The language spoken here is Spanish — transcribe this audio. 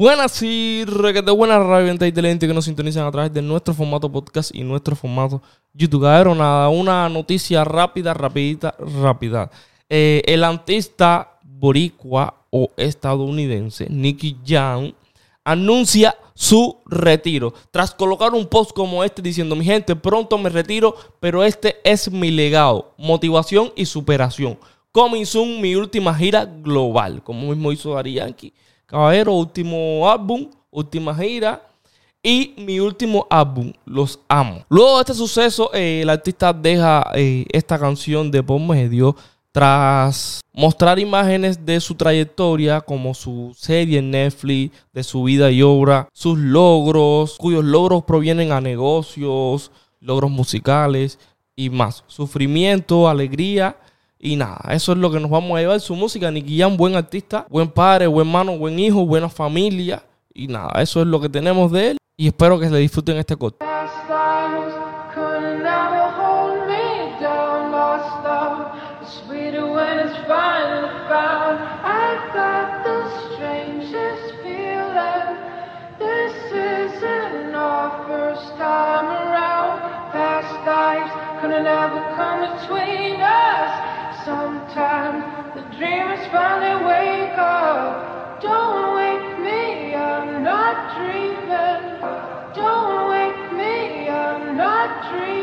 Buenas y requete buenas radio y televidentes que nos sintonizan a través de nuestro formato podcast y nuestro formato YouTube. Cabrón, nada, una noticia rápida, rapidita, rápida. Eh, el artista boricua o estadounidense Nicky Jam anuncia su retiro. Tras colocar un post como este diciendo mi gente pronto me retiro pero este es mi legado motivación y superación. Coming soon mi última gira global como mismo hizo Dari Yankee. Caballero último álbum última gira y mi último álbum, Los Amo. Luego de este suceso, eh, el artista deja eh, esta canción de por medio tras mostrar imágenes de su trayectoria, como su serie en Netflix, de su vida y obra, sus logros, cuyos logros provienen a negocios, logros musicales y más. Sufrimiento, alegría y nada. Eso es lo que nos vamos a llevar. Su música, Nicky Jam, buen artista, buen padre, buen mano, buen hijo, buena familia. Y nada, eso es lo que tenemos de él. Y espero que le disfruten este corte. gonna never come between us. Sometimes the dreamers finally wake up. Don't wake me, I'm not dreaming. Don't wake me, I'm not dreaming.